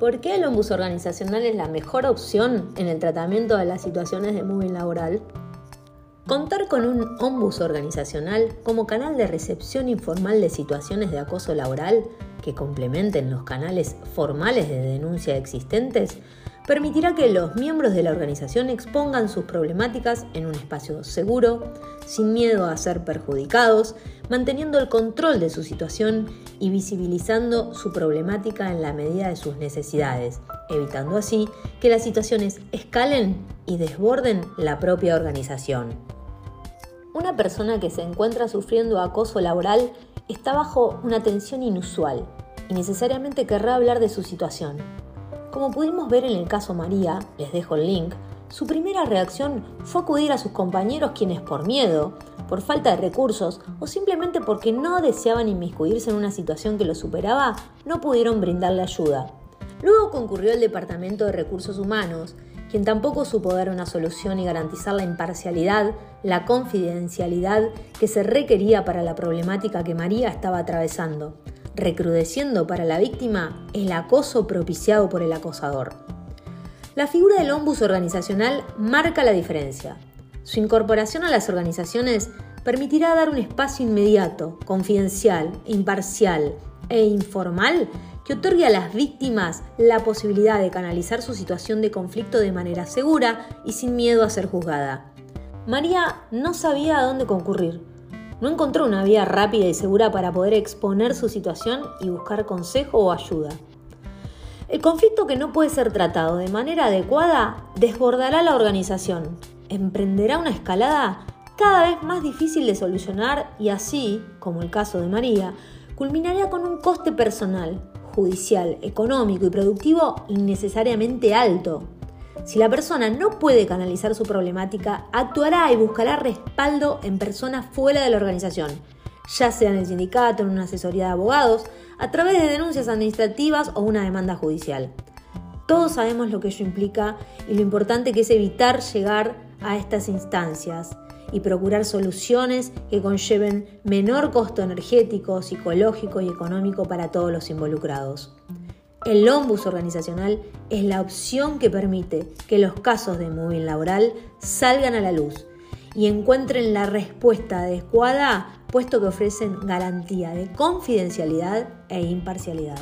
¿Por qué el ombus organizacional es la mejor opción en el tratamiento de las situaciones de moving laboral? Contar con un ombus organizacional como canal de recepción informal de situaciones de acoso laboral que complementen los canales formales de denuncia existentes permitirá que los miembros de la organización expongan sus problemáticas en un espacio seguro, sin miedo a ser perjudicados, manteniendo el control de su situación y visibilizando su problemática en la medida de sus necesidades, evitando así que las situaciones escalen y desborden la propia organización. Una persona que se encuentra sufriendo acoso laboral está bajo una tensión inusual y necesariamente querrá hablar de su situación como pudimos ver en el caso María, les dejo el link, su primera reacción fue acudir a sus compañeros quienes por miedo, por falta de recursos o simplemente porque no deseaban inmiscuirse en una situación que lo superaba, no pudieron brindarle ayuda. Luego concurrió el Departamento de Recursos Humanos, quien tampoco supo dar una solución y garantizar la imparcialidad, la confidencialidad que se requería para la problemática que María estaba atravesando recrudeciendo para la víctima el acoso propiciado por el acosador. La figura del ombus organizacional marca la diferencia. Su incorporación a las organizaciones permitirá dar un espacio inmediato, confidencial, imparcial e informal que otorgue a las víctimas la posibilidad de canalizar su situación de conflicto de manera segura y sin miedo a ser juzgada. María no sabía a dónde concurrir, no encontró una vía rápida y segura para poder exponer su situación y buscar consejo o ayuda. El conflicto que no puede ser tratado de manera adecuada desbordará la organización, emprenderá una escalada cada vez más difícil de solucionar y así, como el caso de María, culminaría con un coste personal, judicial, económico y productivo innecesariamente alto. Si la persona no puede canalizar su problemática, actuará y buscará respaldo en personas fuera de la organización, ya sea en el sindicato, en una asesoría de abogados, a través de denuncias administrativas o una demanda judicial. Todos sabemos lo que ello implica y lo importante que es evitar llegar a estas instancias y procurar soluciones que conlleven menor costo energético, psicológico y económico para todos los involucrados. El ombus organizacional es la opción que permite que los casos de moving laboral salgan a la luz y encuentren la respuesta adecuada puesto que ofrecen garantía de confidencialidad e imparcialidad.